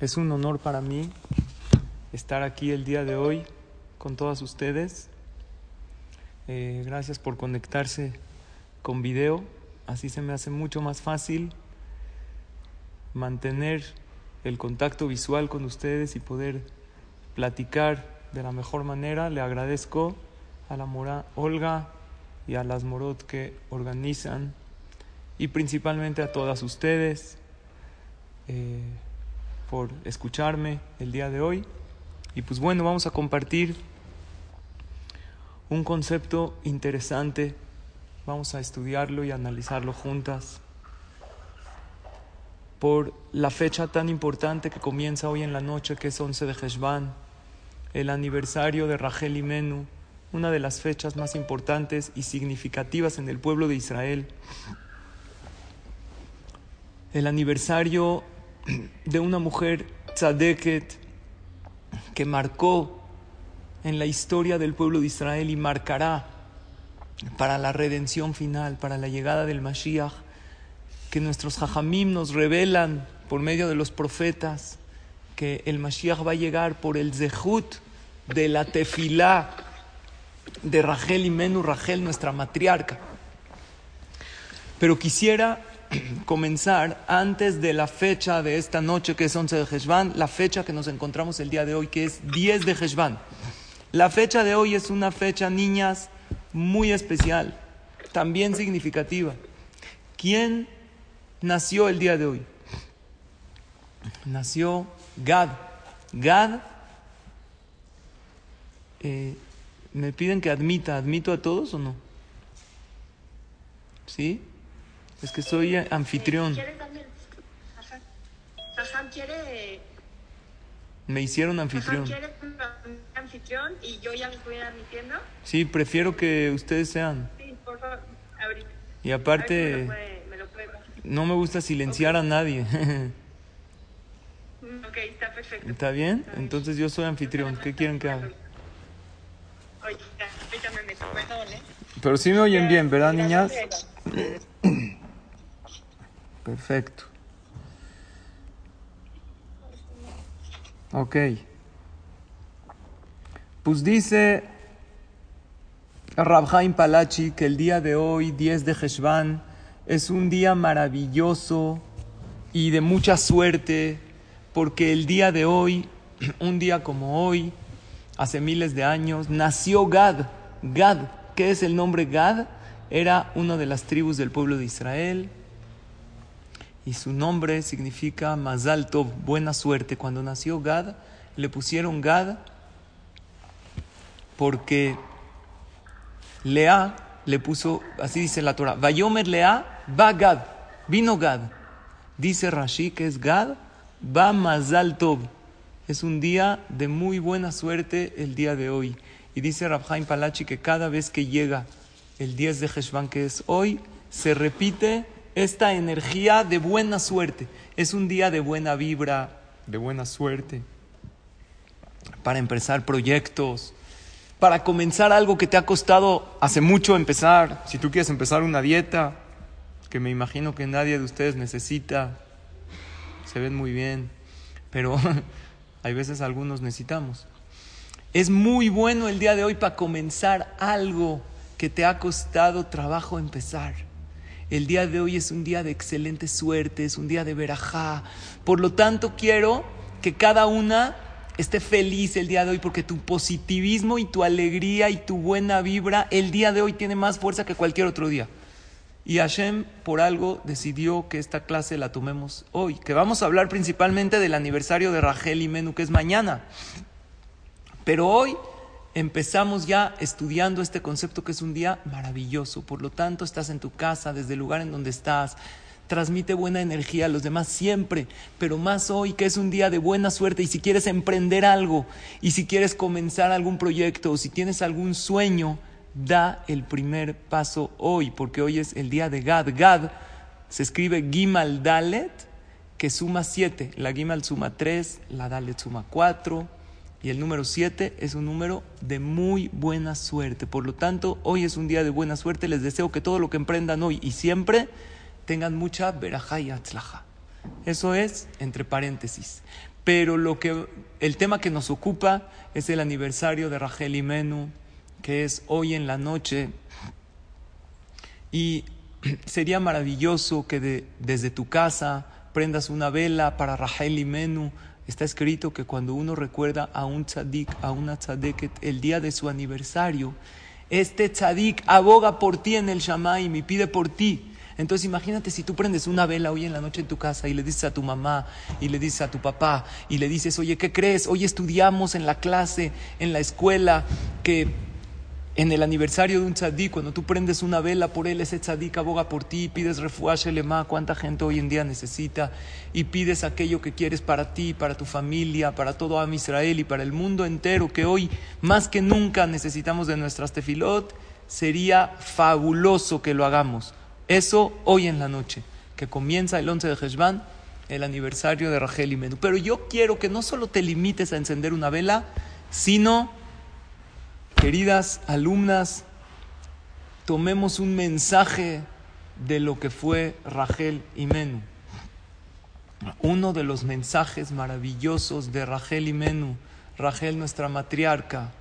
Es un honor para mí estar aquí el día de hoy con todas ustedes. Eh, gracias por conectarse con video. Así se me hace mucho más fácil mantener el contacto visual con ustedes y poder platicar de la mejor manera. Le agradezco a la mora Olga y a las Morot que organizan y principalmente a todas ustedes eh, por escucharme el día de hoy. Y pues bueno, vamos a compartir un concepto interesante. Vamos a estudiarlo y analizarlo juntas. Por la fecha tan importante que comienza hoy en la noche, que es 11 de Heshvan, el aniversario de Rachel y Menú, una de las fechas más importantes y significativas en el pueblo de Israel. El aniversario de una mujer tzadeket que marcó en la historia del pueblo de Israel y marcará para la redención final, para la llegada del Mashiach, que nuestros hajamim nos revelan por medio de los profetas que el Mashiach va a llegar por el zehut de la tefilá de Rachel y Menú, Rachel, nuestra matriarca. Pero quisiera comenzar antes de la fecha de esta noche que es 11 de Heshvan, la fecha que nos encontramos el día de hoy que es 10 de Heshvan. La fecha de hoy es una fecha, niñas, muy especial, también significativa. ¿Quién nació el día de hoy? Nació Gad. Gad, eh, me piden que admita, ¿admito a todos o no? ¿Sí? Es que soy anfitrión. Me hicieron anfitrión. anfitrión y yo ya me estoy admitiendo? Sí, prefiero que ustedes sean. Sí, por favor, ahorita. Y aparte, no me gusta silenciar a nadie. ok, está perfecto. ¿Está bien? Entonces yo soy anfitrión. ¿Qué quieren que haga? Oye, ahorita me meto, perdón, ¿eh? Pero sí me oyen bien, ¿verdad, niñas? Perfecto. Ok. Pues dice Rabhaim Palachi que el día de hoy, 10 de Heshvan, es un día maravilloso y de mucha suerte, porque el día de hoy, un día como hoy, hace miles de años, nació Gad. Gad, ¿qué es el nombre Gad? Era una de las tribus del pueblo de Israel y su nombre significa Mazal Tov, buena suerte. Cuando nació Gad, le pusieron Gad porque Lea le puso, así dice la Torah, Vayomer Lea, va Gad, vino Gad. Dice Rashi que es Gad, va Mazal Tov. Es un día de muy buena suerte el día de hoy. Y dice Rabhaim Palachi que cada vez que llega el 10 de Heshvan, que es hoy, se repite esta energía de buena suerte. Es un día de buena vibra, de buena suerte, para empezar proyectos, para comenzar algo que te ha costado hace mucho empezar. Si tú quieres empezar una dieta, que me imagino que nadie de ustedes necesita, se ven muy bien, pero hay veces algunos necesitamos. Es muy bueno el día de hoy para comenzar algo que te ha costado trabajo empezar. El día de hoy es un día de excelente suerte, es un día de verajá. Por lo tanto, quiero que cada una esté feliz el día de hoy porque tu positivismo y tu alegría y tu buena vibra el día de hoy tiene más fuerza que cualquier otro día. Y Hashem por algo decidió que esta clase la tomemos hoy, que vamos a hablar principalmente del aniversario de Rachel y Menú, que es mañana. Pero hoy empezamos ya estudiando este concepto que es un día maravilloso. Por lo tanto, estás en tu casa, desde el lugar en donde estás, transmite buena energía a los demás siempre, pero más hoy que es un día de buena suerte y si quieres emprender algo y si quieres comenzar algún proyecto o si tienes algún sueño, da el primer paso hoy, porque hoy es el día de Gad. Gad se escribe Gimal Dalet, que suma siete. La Gimal suma tres, la Dalet suma cuatro. Y el número siete es un número de muy buena suerte. Por lo tanto, hoy es un día de buena suerte. Les deseo que todo lo que emprendan hoy y siempre tengan mucha verajá y atzlaja. Eso es entre paréntesis. Pero lo que, el tema que nos ocupa es el aniversario de Rachel y Menú, que es hoy en la noche. Y sería maravilloso que desde tu casa prendas una vela para Rachel y Menú. Está escrito que cuando uno recuerda a un tzadik, a una tzadeket, el día de su aniversario, este tzadik aboga por ti en el Shamaim y pide por ti. Entonces imagínate si tú prendes una vela hoy en la noche en tu casa y le dices a tu mamá y le dices a tu papá y le dices, oye, ¿qué crees? Hoy estudiamos en la clase, en la escuela, que en el aniversario de un tzadik, cuando tú prendes una vela por él, ese tzadik aboga por ti, pides refuaje lema, cuánta gente hoy en día necesita, y pides aquello que quieres para ti, para tu familia, para todo Am Israel y para el mundo entero, que hoy más que nunca necesitamos de nuestras tefilot, sería fabuloso que lo hagamos. Eso hoy en la noche, que comienza el 11 de Heshvan, el aniversario de Rachel y Menú. Pero yo quiero que no solo te limites a encender una vela, sino Queridas alumnas, tomemos un mensaje de lo que fue Rachel y Menú. Uno de los mensajes maravillosos de Rachel y Menú, Rachel nuestra matriarca,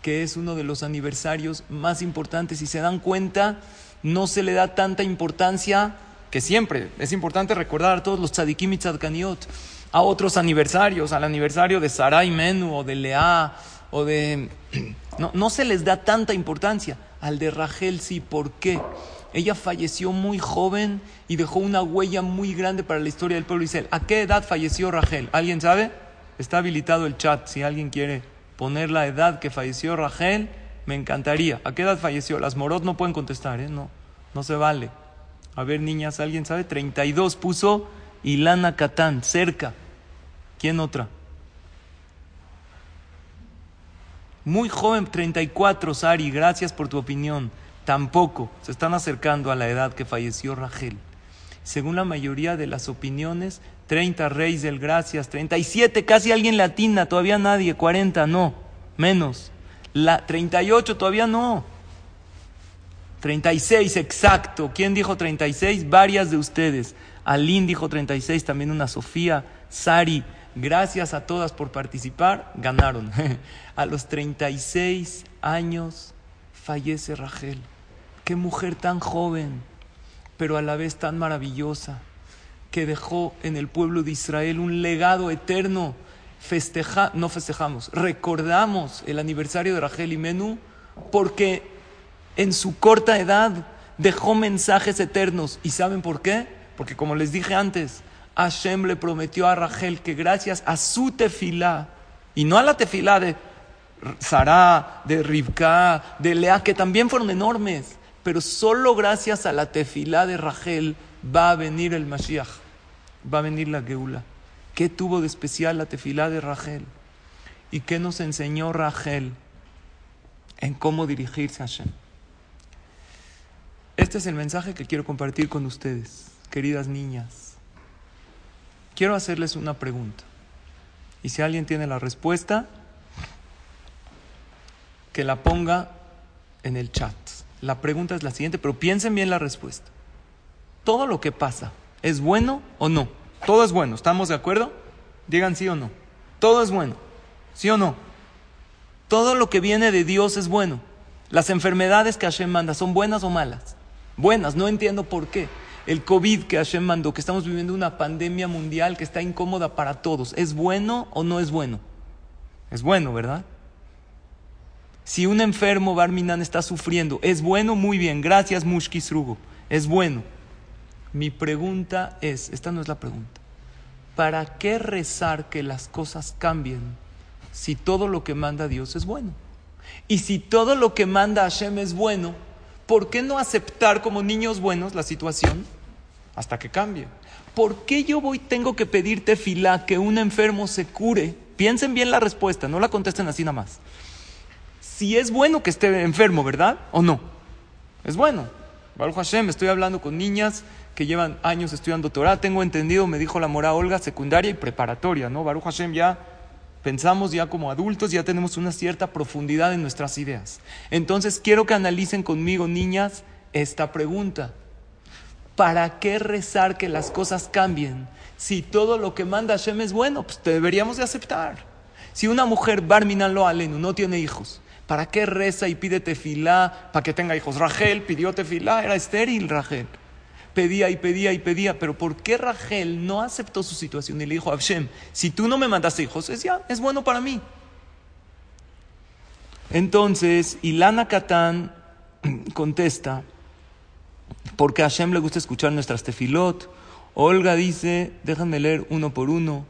que es uno de los aniversarios más importantes. Si se dan cuenta, no se le da tanta importancia que siempre es importante recordar a todos los tzadikim y tzadkaniot, a otros aniversarios, al aniversario de Sarai Menú o de Lea o de... No, no se les da tanta importancia. Al de Rachel sí, ¿por qué? Ella falleció muy joven y dejó una huella muy grande para la historia del pueblo Israel. ¿A qué edad falleció Rachel? ¿Alguien sabe? Está habilitado el chat. Si alguien quiere poner la edad que falleció Rachel, me encantaría. ¿A qué edad falleció? Las morot no pueden contestar, ¿eh? No, no se vale. A ver, niñas, ¿alguien sabe? 32 puso Ilana Catán, cerca. ¿Quién otra? Muy joven, 34, Sari, gracias por tu opinión. Tampoco se están acercando a la edad que falleció Rachel. Según la mayoría de las opiniones, 30 Reyes del Gracias, 37, casi alguien latina, todavía nadie, 40, no, menos. La 38, todavía no. 36, exacto. ¿Quién dijo 36? Varias de ustedes. Aline dijo 36, también una Sofía, Sari. Gracias a todas por participar, ganaron. A los 36 años fallece Rachel. Qué mujer tan joven, pero a la vez tan maravillosa, que dejó en el pueblo de Israel un legado eterno. Festeja, no festejamos, recordamos el aniversario de Rachel y Menú porque en su corta edad dejó mensajes eternos. ¿Y saben por qué? Porque como les dije antes, Hashem le prometió a Rachel que gracias a su tefilá, y no a la tefilá de Sarah, de Rivka, de Lea, que también fueron enormes, pero solo gracias a la tefilá de Rachel va a venir el Mashiach, va a venir la Geula. ¿Qué tuvo de especial la tefilá de Rachel? ¿Y qué nos enseñó Rachel en cómo dirigirse a Hashem? Este es el mensaje que quiero compartir con ustedes, queridas niñas quiero hacerles una pregunta. Y si alguien tiene la respuesta, que la ponga en el chat. La pregunta es la siguiente, pero piensen bien la respuesta. ¿Todo lo que pasa es bueno o no? Todo es bueno, ¿estamos de acuerdo? Digan sí o no. Todo es bueno, ¿sí o no? Todo lo que viene de Dios es bueno. Las enfermedades que Hashem manda son buenas o malas. Buenas, no entiendo por qué el COVID que Hashem mandó, que estamos viviendo una pandemia mundial que está incómoda para todos, ¿es bueno o no es bueno? Es bueno, ¿verdad? Si un enfermo Barminan está sufriendo, ¿es bueno? Muy bien, gracias Mushkisrugo, es bueno. Mi pregunta es, esta no es la pregunta, ¿para qué rezar que las cosas cambien si todo lo que manda Dios es bueno? Y si todo lo que manda Hashem es bueno, ¿por qué no aceptar como niños buenos la situación? Hasta que cambie. ¿Por qué yo voy, tengo que pedirte fila que un enfermo se cure? Piensen bien la respuesta, no la contesten así nada más. Si es bueno que esté enfermo, ¿verdad? ¿O no? Es bueno. Baruch Hashem, estoy hablando con niñas que llevan años estudiando Torah. Tengo entendido, me dijo la mora Olga, secundaria y preparatoria, ¿no? Baruch Hashem ya pensamos ya como adultos, ya tenemos una cierta profundidad en nuestras ideas. Entonces quiero que analicen conmigo, niñas, esta pregunta. ¿Para qué rezar que las cosas cambien? Si todo lo que manda Hashem es bueno, pues deberíamos de aceptar. Si una mujer, Barminan lo no tiene hijos, ¿para qué reza y pide tefilá para que tenga hijos? Rachel pidió tefilá, era estéril Rachel. Pedía y pedía y pedía, pero ¿por qué Rachel no aceptó su situación y le dijo a Hashem, si tú no me mandas hijos, es ya, es bueno para mí? Entonces, Ilana Katán contesta, porque a Hashem le gusta escuchar nuestras tefilot. Olga dice, déjame leer uno por uno.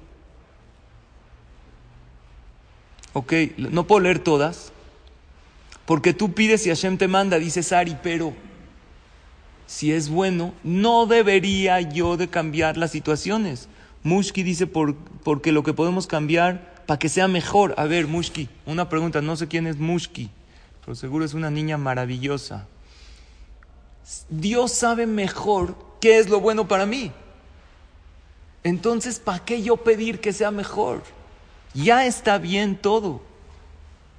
Ok, no puedo leer todas, porque tú pides y Hashem te manda, dice Sari, pero si es bueno, no debería yo de cambiar las situaciones. Mushki dice, por, porque lo que podemos cambiar para que sea mejor. A ver, Mushki, una pregunta, no sé quién es Mushki, pero seguro es una niña maravillosa. Dios sabe mejor qué es lo bueno para mí. Entonces, ¿para qué yo pedir que sea mejor? Ya está bien todo.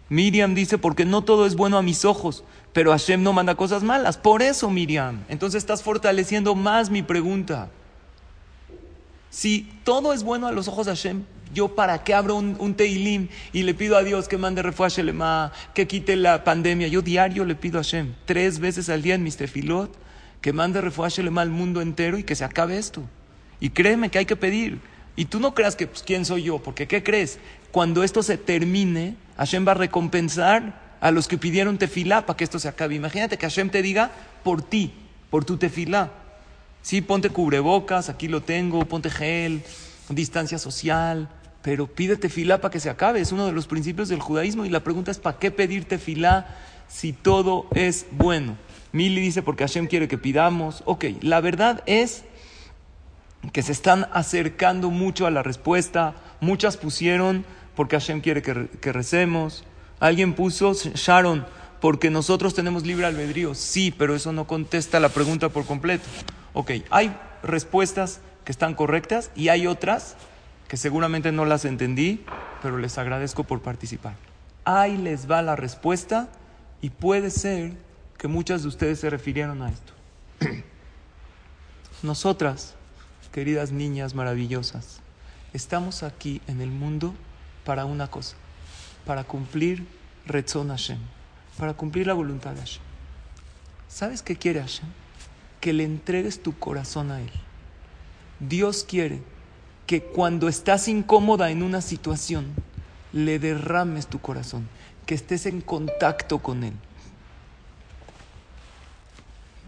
Miriam dice, porque no todo es bueno a mis ojos, pero Hashem no manda cosas malas. Por eso, Miriam. Entonces estás fortaleciendo más mi pregunta. Si todo es bueno a los ojos de Hashem, ¿yo para qué abro un, teilim y le pido a Dios que mande refuah Shelema, que quite la pandemia? Yo diario le pido a Hashem, tres veces al día en mis tefilot, que mande refuah Shelema al mundo entero y que se acabe esto. Y créeme que hay que pedir. Y tú no creas que, pues, ¿quién soy yo? Porque, ¿qué crees? Cuando esto se termine, Hashem va a recompensar a los que pidieron tefilá para que esto se acabe. Imagínate que Hashem te diga por ti, por tu tefilá. Sí, ponte cubrebocas, aquí lo tengo, ponte gel, distancia social, pero pide tefilá para que se acabe. Es uno de los principios del judaísmo y la pregunta es, ¿para qué pedir tefilá si todo es bueno? Mili dice, porque Hashem quiere que pidamos. Ok, la verdad es que se están acercando mucho a la respuesta. Muchas pusieron porque Hashem quiere que, que recemos. Alguien puso Sharon porque nosotros tenemos libre albedrío. Sí, pero eso no contesta la pregunta por completo. Ok, hay respuestas que están correctas y hay otras que seguramente no las entendí, pero les agradezco por participar. Ahí les va la respuesta y puede ser que muchas de ustedes se refirieron a esto. Nosotras queridas niñas maravillosas, estamos aquí en el mundo para una cosa, para cumplir Retzon Hashem, para cumplir la voluntad de Hashem. ¿Sabes qué quiere Hashem? Que le entregues tu corazón a Él. Dios quiere que cuando estás incómoda en una situación, le derrames tu corazón, que estés en contacto con Él.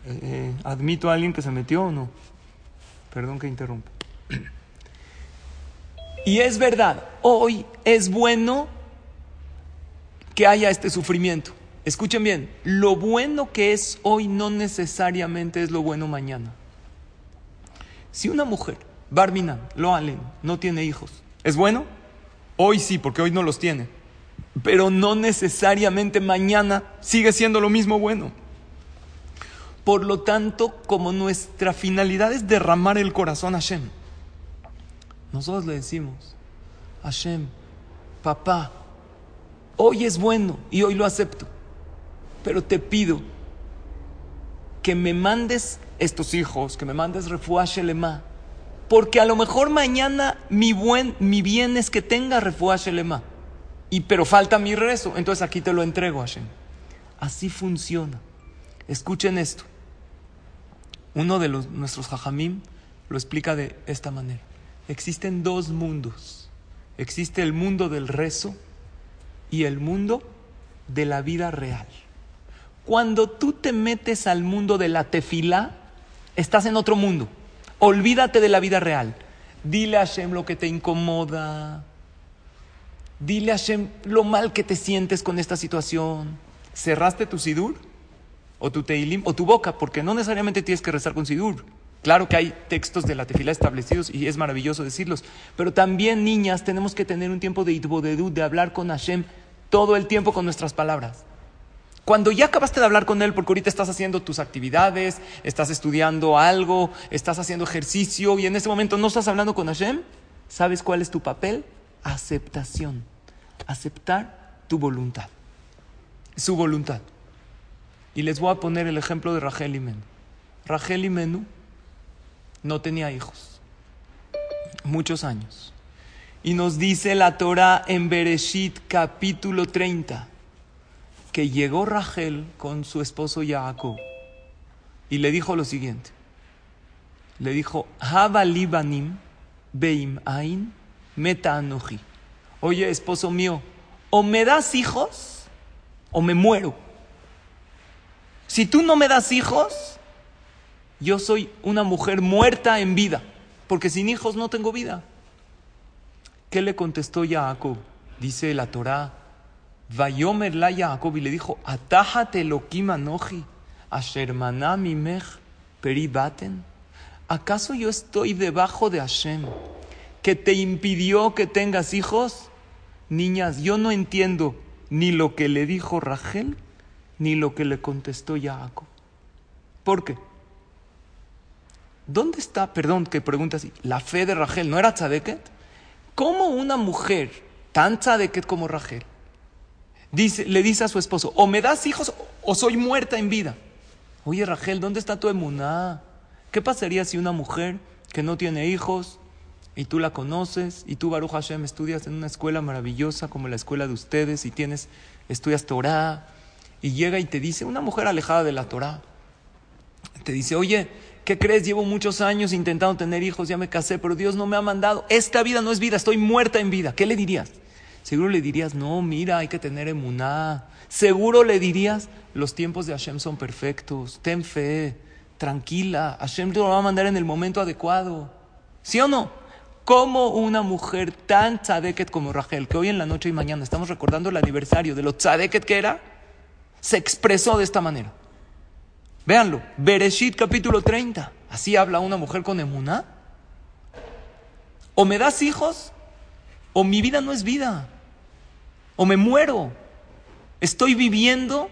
Eh, eh, ¿Admito a alguien que se metió o no? Perdón que interrumpa. Y es verdad, hoy es bueno que haya este sufrimiento. Escuchen bien, lo bueno que es hoy no necesariamente es lo bueno mañana. Si una mujer, Barminan, lo Allen, no tiene hijos, ¿es bueno? Hoy sí, porque hoy no los tiene. Pero no necesariamente mañana sigue siendo lo mismo bueno. Por lo tanto, como nuestra finalidad es derramar el corazón a Hashem, nosotros le decimos, Hashem, papá, hoy es bueno y hoy lo acepto, pero te pido que me mandes estos hijos, que me mandes refuah Shelema, porque a lo mejor mañana mi, buen, mi bien es que tenga refuah Shelema, y, pero falta mi rezo, entonces aquí te lo entrego, Hashem. Así funciona. Escuchen esto. Uno de nuestros hajamim lo explica de esta manera. Existen dos mundos. Existe el mundo del rezo y el mundo de la vida real. Cuando tú te metes al mundo de la tefilá, estás en otro mundo. Olvídate de la vida real. Dile a Hashem lo que te incomoda. Dile a Hashem lo mal que te sientes con esta situación. ¿Cerraste tu sidur? o tu teilim, o tu boca, porque no necesariamente tienes que rezar con sidur. Claro que hay textos de la tefila establecidos y es maravilloso decirlos, pero también niñas tenemos que tener un tiempo de itbodedú, de hablar con Hashem todo el tiempo con nuestras palabras. Cuando ya acabaste de hablar con Él, porque ahorita estás haciendo tus actividades, estás estudiando algo, estás haciendo ejercicio y en ese momento no estás hablando con Hashem, ¿sabes cuál es tu papel? Aceptación. Aceptar tu voluntad. Su voluntad. Y les voy a poner el ejemplo de Rachel y Menú. Rachel y Menú no tenía hijos. Muchos años. Y nos dice la Torah en Bereshit capítulo 30 que llegó Rachel con su esposo Jacob y le dijo lo siguiente. Le dijo, beim ain. Oye, esposo mío, o me das hijos o me muero. Si tú no me das hijos, yo soy una mujer muerta en vida, porque sin hijos no tengo vida. ¿Qué le contestó Jacob? Dice la Torah Vayomer la Jacob y le dijo, Atájate lo kimanoji, ashermanami mech peribaten. ¿Acaso yo estoy debajo de Hashem que te impidió que tengas hijos? Niñas, yo no entiendo ni lo que le dijo Rachel ni lo que le contestó Jacob. ¿Por qué? ¿Dónde está, perdón que pregunta así, la fe de Rachel? ¿No era tzadeket? ¿Cómo una mujer tan tzadeket como Rachel le dice a su esposo, o me das hijos o soy muerta en vida. Oye Rachel, ¿dónde está tu emuná? ¿Qué pasaría si una mujer que no tiene hijos y tú la conoces y tú Baruch Hashem estudias en una escuela maravillosa como la escuela de ustedes y tienes estudias Torah y llega y te dice una mujer alejada de la Torah te dice, "Oye, ¿qué crees? Llevo muchos años intentando tener hijos, ya me casé, pero Dios no me ha mandado. Esta vida no es vida, estoy muerta en vida." ¿Qué le dirías? Seguro le dirías, no, mira, hay que tener emuná. Seguro le dirías, los tiempos de Hashem son perfectos, ten fe, tranquila, Hashem te lo va a mandar en el momento adecuado. ¿Sí o no? Como una mujer tan tzadeket como Rachel, que hoy en la noche y mañana estamos recordando el aniversario de lo tzadeket que era, se expresó de esta manera. Véanlo, Bereshit capítulo 30. Así habla una mujer con emuná. O me das hijos, o mi vida no es vida o me muero. Estoy viviendo,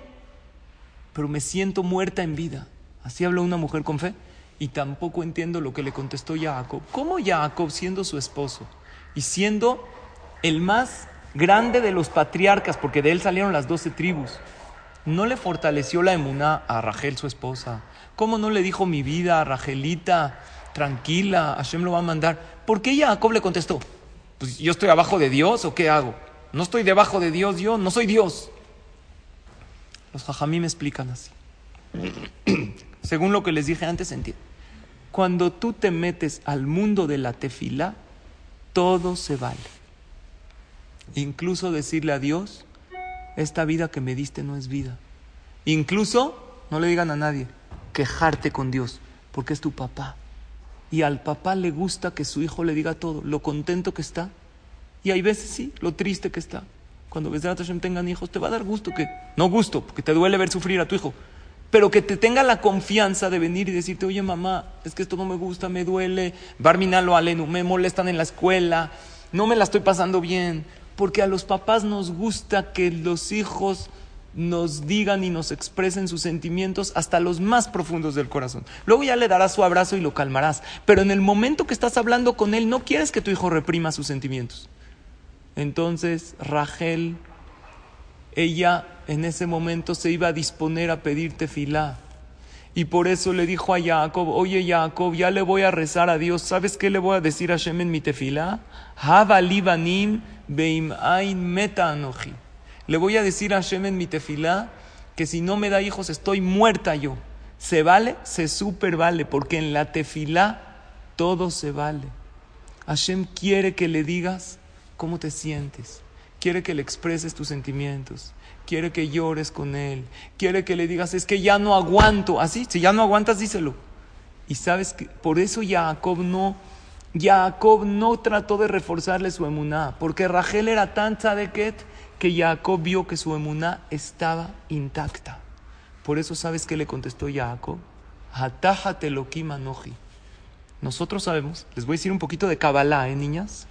pero me siento muerta en vida. Así habla una mujer con fe. Y tampoco entiendo lo que le contestó Jacob. ¿Cómo Jacob, siendo su esposo y siendo el más grande de los patriarcas, porque de él salieron las doce tribus, no le fortaleció la emuná a Rachel, su esposa? ¿Cómo no le dijo mi vida a Rachelita, tranquila, Hashem lo va a mandar? ¿Por qué Jacob le contestó? Pues yo estoy abajo de Dios o qué hago? No estoy debajo de Dios, yo no soy Dios. Los jajamí me explican así. Según lo que les dije antes, entiendo. Cuando tú te metes al mundo de la tefila, todo se vale. Incluso decirle a Dios, esta vida que me diste no es vida. Incluso, no le digan a nadie, quejarte con Dios, porque es tu papá. Y al papá le gusta que su hijo le diga todo, lo contento que está y hay veces sí, lo triste que está. Cuando a Hashem tengan hijos, te va a dar gusto que, no gusto, porque te duele ver sufrir a tu hijo, pero que te tenga la confianza de venir y decirte, oye mamá, es que esto no me gusta, me duele, barminalo alenu, me molestan en la escuela, no me la estoy pasando bien, porque a los papás nos gusta que los hijos nos digan y nos expresen sus sentimientos hasta los más profundos del corazón. Luego ya le darás su abrazo y lo calmarás, pero en el momento que estás hablando con él no quieres que tu hijo reprima sus sentimientos. Entonces Rachel, ella en ese momento se iba a disponer a pedirte filá. Y por eso le dijo a Jacob, oye Jacob, ya le voy a rezar a Dios. ¿Sabes qué le voy a decir a Shem en mi tefilá? meta Le voy a decir a Shem en mi tefilá que si no me da hijos estoy muerta yo. ¿Se vale? Se super vale, porque en la tefilá todo se vale. Hashem quiere que le digas, cómo te sientes. Quiere que le expreses tus sentimientos. Quiere que llores con él. Quiere que le digas, es que ya no aguanto. Así, si ya no aguantas, díselo. Y sabes que por eso Jacob no, Jacob no trató de reforzarle su emuná. Porque Rachel era tan tzadeket que Jacob vio que su emuná estaba intacta. Por eso, ¿sabes qué le contestó Jacob? Lo Nosotros sabemos, les voy a decir un poquito de Kabbalah, ¿eh, niñas?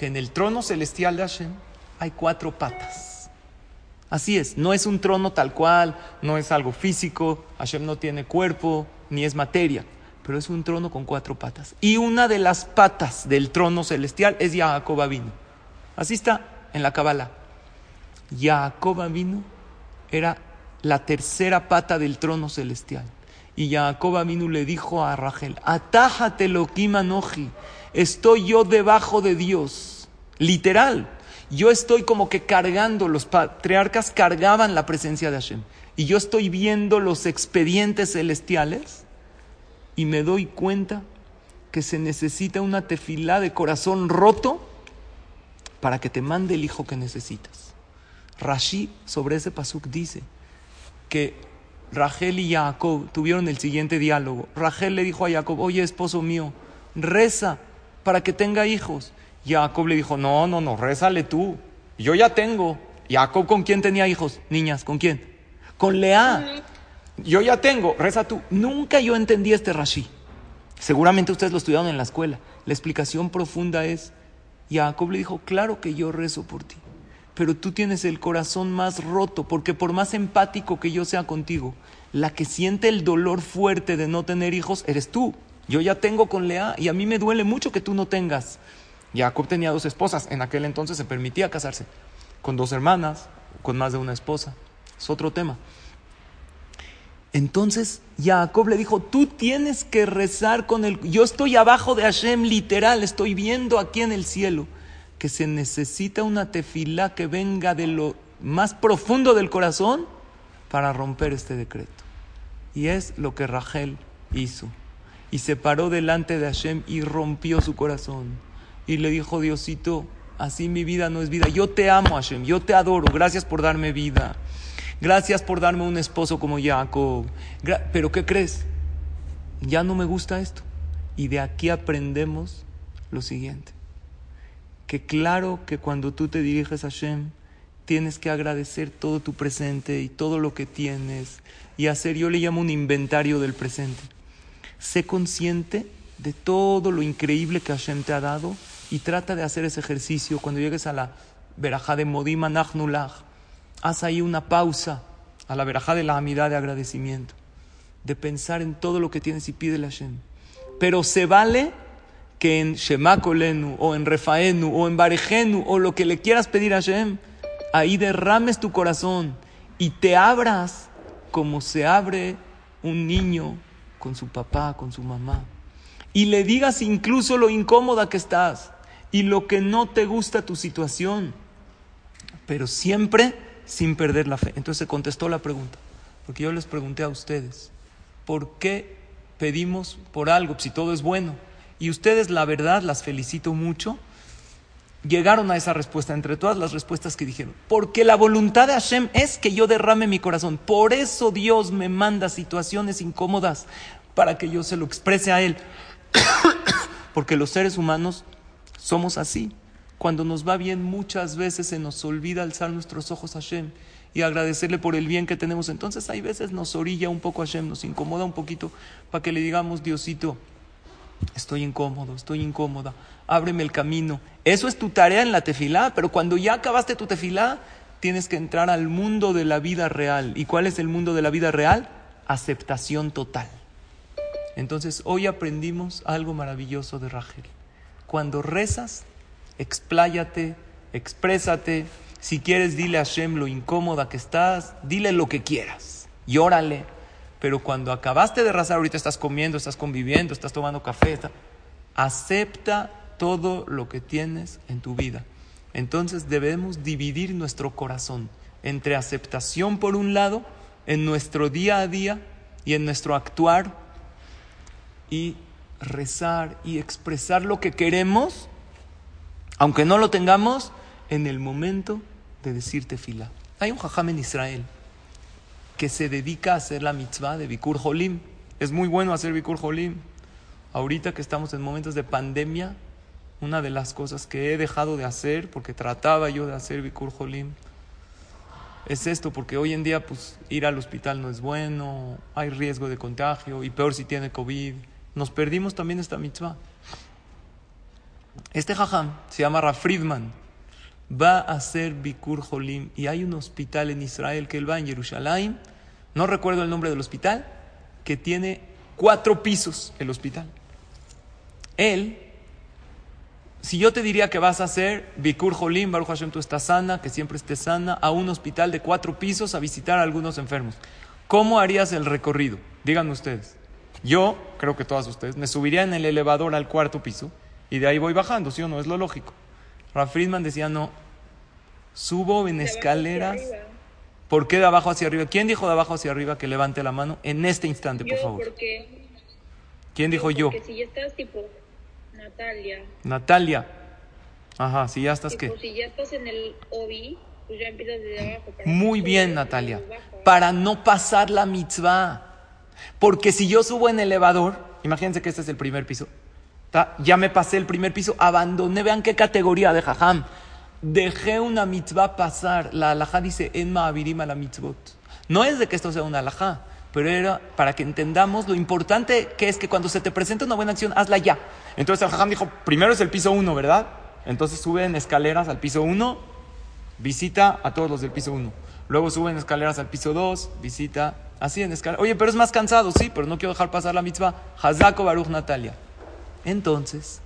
Que en el trono celestial de Hashem hay cuatro patas. Así es, no es un trono tal cual, no es algo físico, Hashem no tiene cuerpo, ni es materia, pero es un trono con cuatro patas. Y una de las patas del trono celestial es Jacob. Así está en la Kabbalah. Jacob era la tercera pata del trono celestial. Y Jacob le dijo a Rachel, atájate lo noji, estoy yo debajo de Dios. Literal, yo estoy como que cargando, los patriarcas cargaban la presencia de Hashem. Y yo estoy viendo los expedientes celestiales y me doy cuenta que se necesita una tefilá de corazón roto para que te mande el hijo que necesitas. Rashi sobre ese pasuk dice que Rachel y Jacob tuvieron el siguiente diálogo. Rachel le dijo a Jacob, oye esposo mío, reza para que tenga hijos. Jacob le dijo, no, no, no, rézale tú. Yo ya tengo. Jacob con quién tenía hijos? Niñas, ¿con quién? Con Lea. Yo ya tengo, reza tú. Nunca yo entendí este Rashi. Seguramente ustedes lo estudiaron en la escuela. La explicación profunda es, Jacob le dijo, claro que yo rezo por ti, pero tú tienes el corazón más roto, porque por más empático que yo sea contigo, la que siente el dolor fuerte de no tener hijos eres tú. Yo ya tengo con Lea y a mí me duele mucho que tú no tengas. Jacob tenía dos esposas, en aquel entonces se permitía casarse con dos hermanas, con más de una esposa. Es otro tema. Entonces Jacob le dijo, tú tienes que rezar con el... Yo estoy abajo de Hashem, literal, estoy viendo aquí en el cielo que se necesita una tefilá que venga de lo más profundo del corazón para romper este decreto. Y es lo que Rachel hizo. Y se paró delante de Hashem y rompió su corazón. Y le dijo, Diosito, así mi vida no es vida. Yo te amo, Hashem, yo te adoro. Gracias por darme vida. Gracias por darme un esposo como Jacob. Pero ¿qué crees? Ya no me gusta esto. Y de aquí aprendemos lo siguiente. Que claro que cuando tú te diriges a Hashem, tienes que agradecer todo tu presente y todo lo que tienes y hacer, yo le llamo un inventario del presente. Sé consciente de todo lo increíble que Hashem te ha dado y trata de hacer ese ejercicio cuando llegues a la verajá de Modim Anachnulach haz ahí una pausa a la verajá de la amidad de agradecimiento, de pensar en todo lo que tienes y pídele a Hashem. Pero se vale que en Shemakolenu o en Refaenu o en Barejenu o lo que le quieras pedir a Hashem, ahí derrames tu corazón y te abras como se abre un niño con su papá, con su mamá. Y le digas incluso lo incómoda que estás y lo que no te gusta tu situación. Pero siempre sin perder la fe. Entonces se contestó la pregunta, porque yo les pregunté a ustedes, ¿por qué pedimos por algo si todo es bueno? Y ustedes, la verdad, las felicito mucho, llegaron a esa respuesta, entre todas las respuestas que dijeron, porque la voluntad de Hashem es que yo derrame mi corazón, por eso Dios me manda situaciones incómodas para que yo se lo exprese a Él, porque los seres humanos somos así. Cuando nos va bien, muchas veces se nos olvida alzar nuestros ojos a Hashem y agradecerle por el bien que tenemos. Entonces, hay veces nos orilla un poco a Hashem, nos incomoda un poquito para que le digamos, Diosito, estoy incómodo, estoy incómoda, ábreme el camino. Eso es tu tarea en la tefilá, pero cuando ya acabaste tu tefilá, tienes que entrar al mundo de la vida real. ¿Y cuál es el mundo de la vida real? Aceptación total. Entonces, hoy aprendimos algo maravilloso de Rachel. Cuando rezas, expláyate, exprésate. Si quieres, dile a Hashem lo incómoda que estás, dile lo que quieras, llórale. Pero cuando acabaste de rezar, ahorita estás comiendo, estás conviviendo, estás tomando café, acepta todo lo que tienes en tu vida. Entonces debemos dividir nuestro corazón entre aceptación por un lado, en nuestro día a día y en nuestro actuar, y rezar y expresar lo que queremos aunque no lo tengamos, en el momento de decirte fila. Hay un jajam en Israel que se dedica a hacer la mitzvah de Bikur Holim. Es muy bueno hacer Bikur Holim. Ahorita que estamos en momentos de pandemia, una de las cosas que he dejado de hacer, porque trataba yo de hacer Bikur Holim, es esto, porque hoy en día pues ir al hospital no es bueno, hay riesgo de contagio, y peor si tiene COVID, Nos perdimos también esta mitzvah. Este jajam se llama Rafridman. Va a hacer Bikur Jolim y hay un hospital en Israel que él va en Jerusalén. No recuerdo el nombre del hospital, que tiene cuatro pisos el hospital. Él, si yo te diría que vas a hacer Bikur Jolim, Baruch Hashem, tú estás sana, que siempre estés sana, a un hospital de cuatro pisos a visitar a algunos enfermos, ¿cómo harías el recorrido? Díganme ustedes. Yo, creo que todas ustedes, me subiría en el elevador al cuarto piso y de ahí voy bajando, ¿sí o no? Es lo lógico. Ralph Friedman decía, no, subo en escaleras. ¿Por qué de abajo hacia arriba? ¿Quién dijo de abajo hacia arriba que levante la mano en este instante, por favor? porque, ¿Quién dijo yo? porque si ya estás tipo Natalia, Natalia. Ajá, si ya estás tipo, qué. si ya estás en el OBI, pues ya empiezas desde abajo. para Muy bien, Natalia. Para no pasar la mitzvah. Porque si yo subo en elevador, imagínense que este es el primer piso. Ya me pasé el primer piso, abandoné, vean qué categoría de jajam. Dejé una mitzvah pasar. La alajá dice en ma'avirim a la mitzvot. No es de que esto sea una alajá, pero era para que entendamos lo importante que es que cuando se te presenta una buena acción, hazla ya. Entonces el jajam dijo, primero es el piso uno, ¿verdad? Entonces sube en escaleras al piso uno, visita a todos los del piso 1. Luego suben escaleras al piso 2, visita así en escaleras. Oye, pero es más cansado, sí, pero no quiero dejar pasar la mitzvah. Hazako Baruch Natalia. Entonces,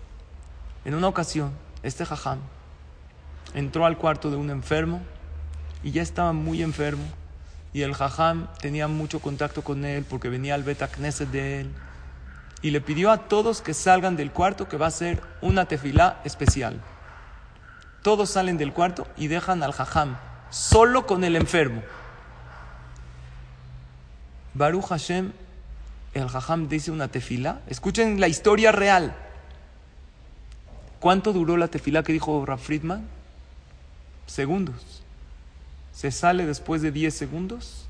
en una ocasión, este jajam entró al cuarto de un enfermo y ya estaba muy enfermo. Y el jajam tenía mucho contacto con él porque venía al beta knesset de él. Y le pidió a todos que salgan del cuarto que va a ser una tefilá especial. Todos salen del cuarto y dejan al jajam solo con el enfermo. Baruch Hashem, el jajam dice una tefilá. Escuchen la historia real. ¿Cuánto duró la tefilá que dijo Raf Friedman? Segundos. Se sale después de 10 segundos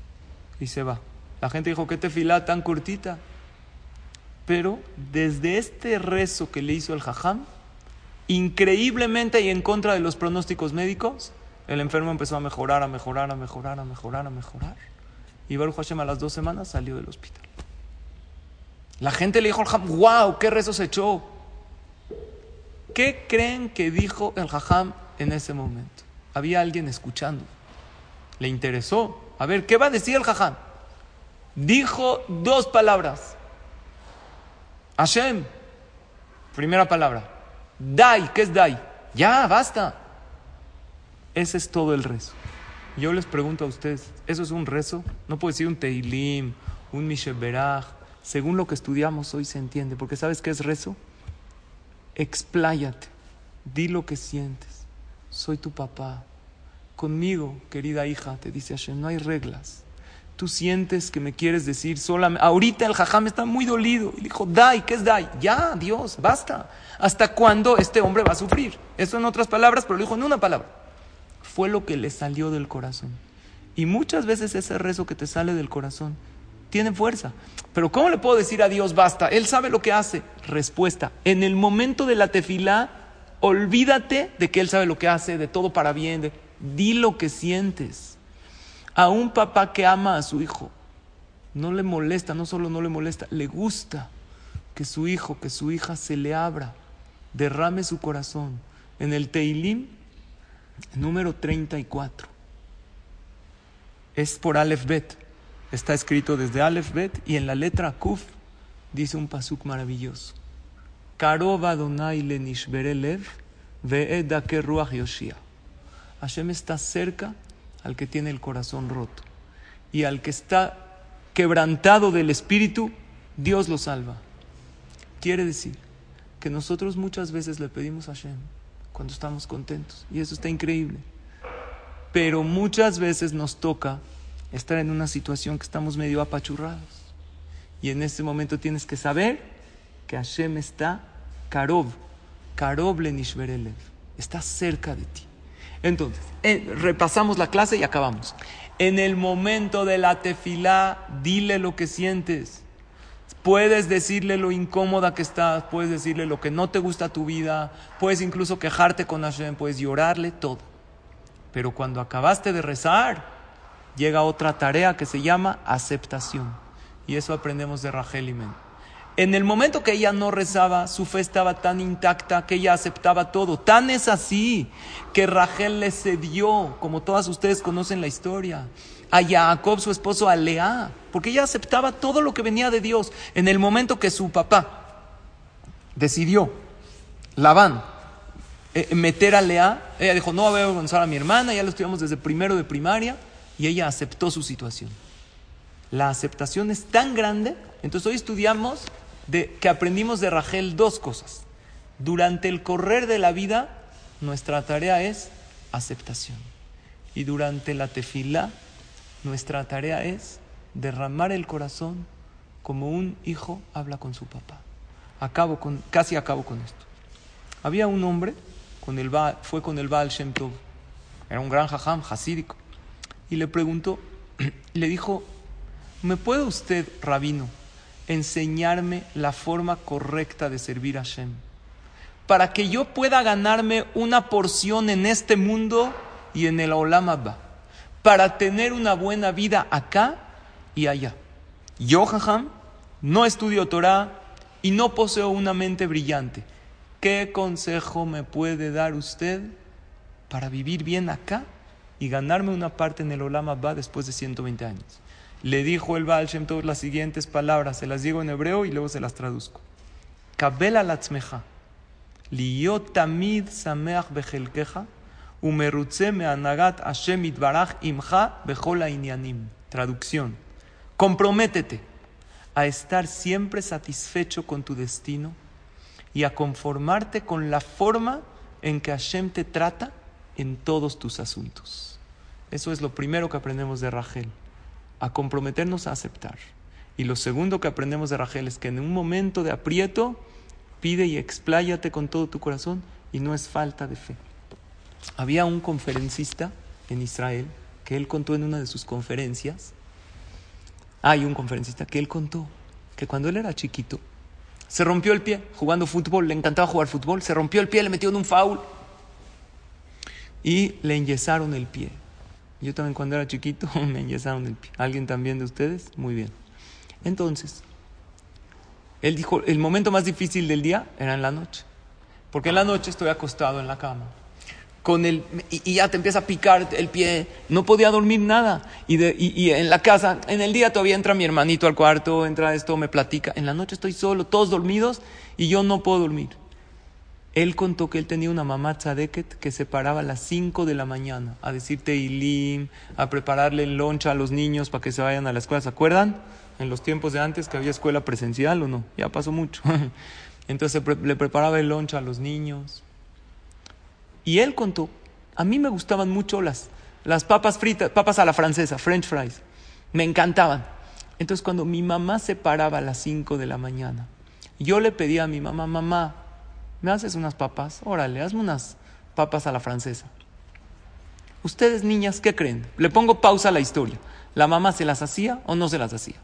y se va. La gente dijo, ¿qué tefilá tan cortita? Pero desde este rezo que le hizo el jajam, increíblemente y en contra de los pronósticos médicos, el enfermo empezó a mejorar, a mejorar, a mejorar, a mejorar, a mejorar. Y Baruch Hashem a las dos semanas salió del hospital. La gente le dijo al jajam, wow, qué rezo se echó. ¿Qué creen que dijo el jajam en ese momento? Había alguien escuchando. Le interesó. A ver, ¿qué va a decir el jajam? Dijo dos palabras. Hashem. Primera palabra. Dai, ¿qué es Dai? Ya, basta. Ese es todo el rezo. Yo les pregunto a ustedes, ¿eso es un rezo? No puede decir un Teilim, un Misheberach. Según lo que estudiamos hoy se entiende, porque ¿sabes qué es rezo? Expláyate, di lo que sientes. Soy tu papá. Conmigo, querida hija, te dice Hashem, no hay reglas. Tú sientes que me quieres decir solamente. Ahorita el jajam está muy dolido. Y dijo, Dai, ¿qué es Dai? Ya, Dios, basta. ¿Hasta cuándo este hombre va a sufrir? Eso en otras palabras, pero lo dijo en una palabra. Fue lo que le salió del corazón. Y muchas veces ese rezo que te sale del corazón tiene fuerza. Pero ¿cómo le puedo decir a Dios basta? Él sabe lo que hace. Respuesta. En el momento de la tefilá, olvídate de que Él sabe lo que hace, de todo para bien. de- Di lo que sientes. A un papá que ama a su hijo, no le molesta, no solo no le molesta, le gusta que su hijo, que su hija se le abra, derrame su corazón. En el Teilim, número 34. Es por Aleph Bet. Está escrito desde Aleph Bet y en la letra Kuf dice un pasuk maravilloso. Karov Adonai le nishbere lev ve'eda ke ruach yoshia. Hashem está cerca al que tiene el corazón roto. Y al que está quebrantado del espíritu, Dios lo salva. Quiere decir que nosotros muchas veces le pedimos a Hashem cuando estamos contentos. Y eso está increíble. Pero muchas veces nos toca estar en una situación que estamos medio apachurrados. Y en ese momento tienes que saber que Hashem está Karov, Karov le nishberelev, está cerca de ti. Entonces, eh, repasamos la clase y acabamos. En el momento de la tefilá, dile lo que sientes. Puedes decirle lo incómoda que estás, puedes decirle lo que no te gusta tu vida, puedes incluso quejarte con Hashem, puedes llorarle, todo. Pero cuando acabaste de rezar, llega otra tarea que se llama aceptación. Y eso aprendemos de Rachel Imen. En el momento que ella no rezaba, su fe estaba tan intacta que ella aceptaba todo. Tan es así que Rachel le cedió, como todas ustedes conocen la historia, a Jacob, su esposo, a Lea, porque ella aceptaba todo lo que venía de Dios. En el momento que su papá decidió, Labán, eh, meter a Lea, ella dijo, no voy a avergonzar a mi hermana, ya lo estudiamos desde primero de primaria, y ella aceptó su situación. La aceptación es tan grande, entonces hoy estudiamos que aprendimos de Rachel dos cosas. Durante el correr de la vida, nuestra tarea es aceptación. Y durante la tefila, nuestra tarea es derramar el corazón como un hijo habla con su papá. Acabo con, casi acabo con esto. Había un hombre, con el fue con el Baal Shem Tov, era un gran jajam, hasídico, y le preguntó, le dijo, ¿me puede usted, rabino, enseñarme la forma correcta de servir a Hashem? Para que yo pueda ganarme una porción en este mundo y en el Olam. Para tener una buena vida acá y allá. Yo, jajam, no estudio Torah y no poseo una mente brillante. ¿Qué consejo me puede dar usted para vivir bien acá y ganarme una parte en el Olam Abba después de 120 años? Le dijo el Baal Shem Tov las siguientes palabras, se las digo en hebreo y luego se las traduzco. Kabela latzmeja, liot tamid sameach bechelkeja, umerutze meanagat Hashem itbarach imcha bejola inyanim. Traducción. Comprométete a estar siempre satisfecho con tu destino y a conformarte con la forma en que Hashem te trata en todos tus asuntos. Eso es lo primero que aprendemos de Rachel a comprometernos a aceptar. Y lo segundo que aprendemos de Rachel es que en un momento de aprieto, pide y expláyate con todo tu corazón y no es falta de fe. Había un conferencista en Israel que él contó en una de sus conferencias, hay un conferencista que él contó que cuando él era chiquito, se rompió el pie jugando fútbol, le encantaba jugar fútbol, se rompió el pie, le metió en un foul y le enyesaron el pie. Yo también cuando era chiquito me enyesaron el pie. ¿Alguien también de ustedes? Muy bien. Entonces, él dijo, el momento más difícil del día era en la noche. Porque en la noche estoy acostado en la cama. Con el, y, ya te empieza a picar el pie. No podía dormir nada. Y, de, y, en la casa, en el día todavía entra mi hermanito al cuarto, entra esto, me platica. En la noche estoy solo, todos dormidos y yo no puedo dormir. Él contó que él tenía una mamá tzadeket que se paraba a las 5 de la mañana a decirte ilim, a prepararle loncha a los niños para que se vayan a la escuela. ¿Se acuerdan? En los tiempos de antes que había escuela presencial o no. Ya pasó mucho. Entonces le preparaba el loncha a los niños. Y él contó, a mí me gustaban mucho las, las papas fritas, papas a la francesa, french fries. Me encantaban. Entonces cuando mi mamá se paraba a las 5 de la mañana, yo le pedía a mi mamá, mamá, ¿Me haces unas papas? Órale, hazme unas papas a la francesa. Ustedes, niñas, ¿qué creen? Le pongo pausa a la historia. ¿La mamá se las hacía o no se las hacía?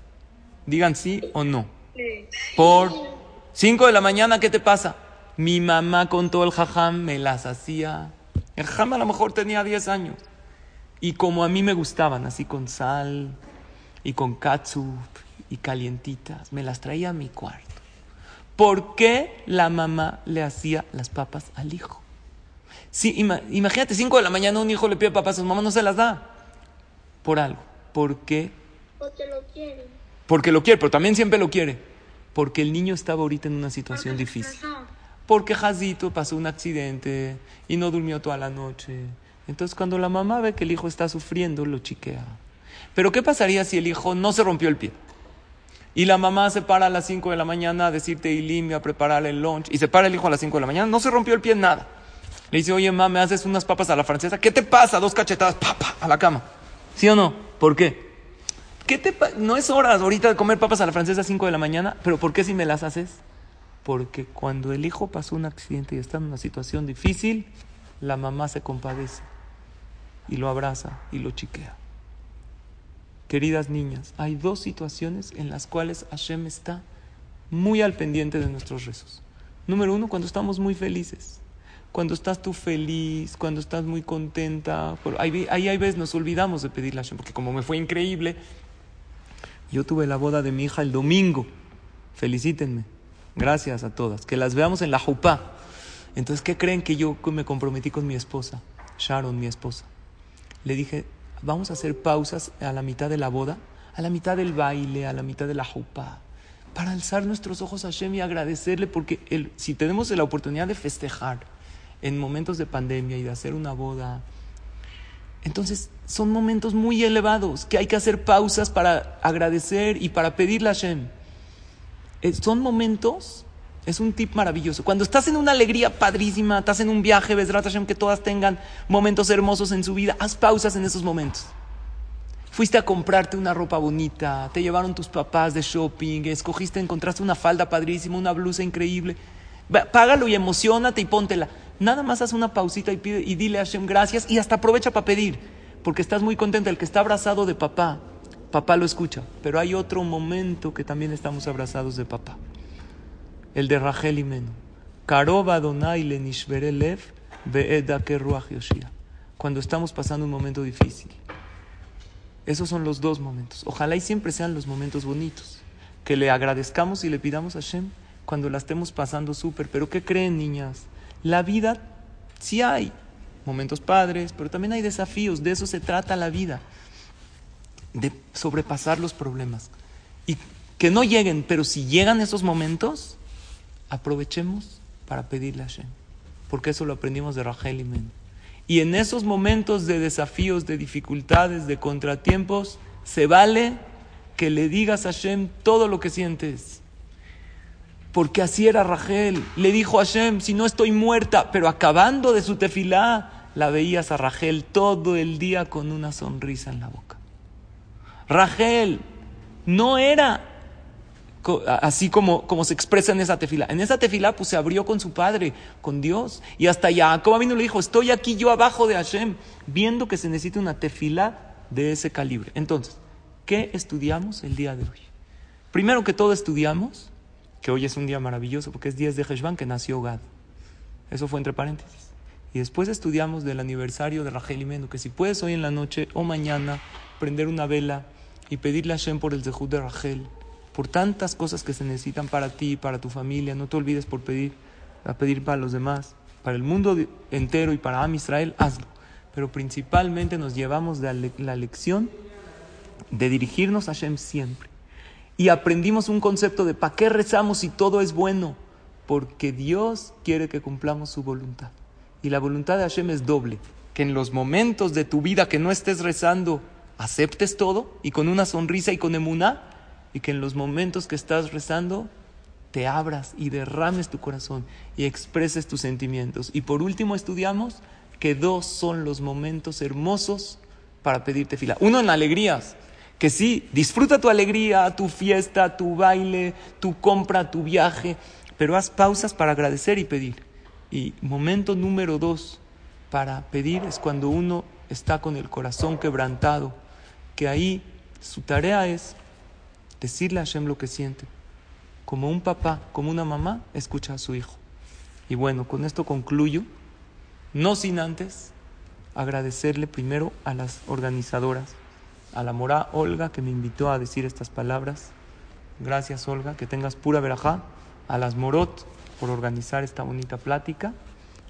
Digan sí o no. Por cinco de la mañana, ¿qué te pasa? Mi mamá con todo el jajam me las hacía. El jajam a lo mejor tenía 10 años. Y como a mí me gustaban, así con sal y con katsup y calientitas, me las traía a mi cuarto. ¿Por qué la mamá le hacía las papas al hijo? Sí, imagínate, 5 de la mañana un hijo le pide papas a su mamá, no se las da. Por algo. ¿Por qué? Porque lo quiere. Porque lo quiere, pero también siempre lo quiere. Porque el niño estaba ahorita en una situación difícil. Porque Jazito pasó un accidente y no durmió toda la noche. Entonces cuando la mamá ve que el hijo está sufriendo, lo chiquea. Pero ¿qué pasaría si el hijo no se rompió el pie? Y la mamá se para a las 5 de la mañana a decirte y a preparar el lunch. Y se para el hijo a las 5 de la mañana. No se rompió el pie en nada. Le dice, oye, mamá, ¿me haces unas papas a la francesa? ¿Qué te pasa? Dos cachetadas, papa, a la cama. ¿Sí o no? ¿Por qué? ¿Qué te no es hora ahorita de comer papas a la francesa a 5 de la mañana, pero ¿por qué si me las haces? Porque cuando el hijo pasó un accidente y está en una situación difícil, la mamá se compadece y lo abraza y lo chiquea. Queridas niñas, hay dos situaciones en las cuales Hashem está muy al pendiente de nuestros rezos. Número uno, cuando estamos muy felices. Cuando estás tú feliz, cuando estás muy contenta. Ahí, hay veces nos olvidamos de pedirle a Hashem, porque como me fue increíble, yo tuve la boda de mi hija el domingo. felicítenme. Gracias a todas. Que las veamos en la jupá. Entonces, ¿qué creen que yo me comprometí con mi esposa? Sharon, mi esposa. Le dije, vamos a hacer pausas a la mitad de la boda, a la mitad del baile, a la mitad de la jupá, para alzar nuestros ojos a Hashem y agradecerle, porque si tenemos la oportunidad de festejar en momentos de pandemia y de hacer una boda, entonces son momentos muy elevados que hay que hacer pausas para agradecer y para pedirle a Hashem. Eh, son momentos, es un tip maravilloso. Cuando estás en una alegría padrísima, estás en un viaje, ves Hashem, que todas tengan momentos hermosos en su vida, haz pausas en esos momentos. Fuiste a comprarte una ropa bonita, te llevaron tus papás de shopping, escogiste, encontraste una falda padrísima, una blusa increíble. Págalo y emocionate y póntela. Nada más haz una pausita y, pide, y dile a Hashem gracias y hasta aprovecha para pedir, porque estás muy contento. El que está abrazado de papá, papá lo escucha. Pero hay otro momento que también estamos abrazados de papá. El de Rachel y Menu. Cuando estamos pasando un momento difícil. Esos son los dos momentos. Ojalá y siempre sean los momentos bonitos. Que le agradezcamos y le pidamos a Hashem cuando la estemos pasando súper. Pero ¿qué creen, niñas? La vida sí hay momentos padres, pero también hay desafíos. De eso se trata la vida. De sobrepasar los problemas. Y que no lleguen, pero si llegan esos momentos, aprovechemos para pedirle a Hashem. Porque eso lo aprendimos de Rachel y Men. Y en esos momentos de desafíos, de dificultades, de contratiempos, se vale que le digas a Hashem todo lo que sientes. Porque así era Rachel. Le dijo a Hashem, si no estoy muerta, pero acabando de su tefilá, la veías a Rachel todo el día con una sonrisa en la boca. Rachel no era así como, como se expresa en esa tefila. En esa tefila pues se abrió con su padre, con Dios. Y hasta Jacob vino le dijo, estoy aquí yo abajo de Hashem, viendo que se necesita una tefila de ese calibre. Entonces, ¿qué estudiamos el día de hoy? Primero que todo estudiamos, que hoy es un día maravilloso porque es 10 de Heshvan que nació Gad. Eso fue entre paréntesis. Y después estudiamos del aniversario de Rachel y Menu, que si puedes hoy en la noche o mañana prender una vela y pedirle a Hashem por el Zehut de Rachel, por tantas cosas que se necesitan para ti, para tu familia. No te olvides por pedir, a pedir para los demás, para el mundo entero y para Am Israel, hazlo. Pero principalmente nos llevamos la lección de dirigirnos a Hashem siempre. Y aprendimos un concepto de ¿para qué rezamos si todo es bueno? Porque Dios quiere que cumplamos su voluntad. Y la voluntad de Hashem es doble. Que en los momentos de tu vida que no estés rezando, aceptes todo y con una sonrisa y con emuná, y que en los momentos que estás rezando te abras y derrames tu corazón y expreses tus sentimientos. Y por último estudiamos que dos son los momentos hermosos para pedirte fila. Uno en alegrías, que sí, disfruta tu alegría, tu fiesta, tu baile, tu compra, tu viaje, pero haz pausas para agradecer y pedir. Y momento número dos para pedir es cuando uno está con el corazón quebrantado, que ahí su tarea es decirle a Hashem lo que siente. Como un papá, como una mamá, escucha a su hijo. Y bueno, con esto concluyo, no sin antes agradecerle primero a las organizadoras, a la mora Olga que me invitó a decir estas palabras. Gracias Olga, que tengas pura verajá. A las morot por organizar esta bonita plática.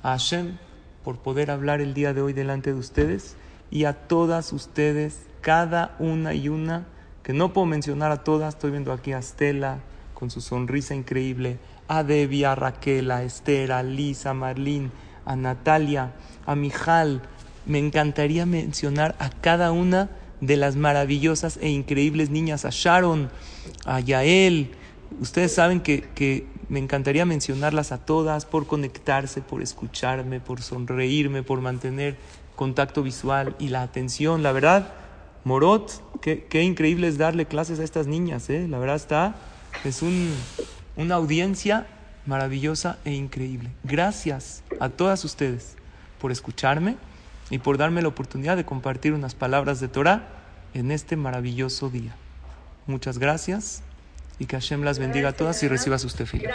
A Hashem por poder hablar el día de hoy delante de ustedes. Y a todas ustedes, cada una y una no puedo mencionar a todas, estoy viendo aquí a Estela con su sonrisa increíble, a Debbie, a Raquel, a Esther, a Lisa, a Marlene, a Natalia, a Mijal. Me encantaría mencionar a cada una de las maravillosas e increíbles niñas, a Sharon, a Yael. Ustedes saben que, que me encantaría mencionarlas a todas por conectarse, por escucharme, por sonreírme, por mantener contacto visual y la atención. La verdad, Morot, qué, increíble es darle clases a estas niñas, ¿eh? La verdad está, es un, una audiencia maravillosa e increíble. Gracias a todas ustedes por escucharme y por darme la oportunidad de compartir unas palabras de Torah en este maravilloso día. Muchas gracias y que Hashem las bendiga a todas y reciba sus tefillas.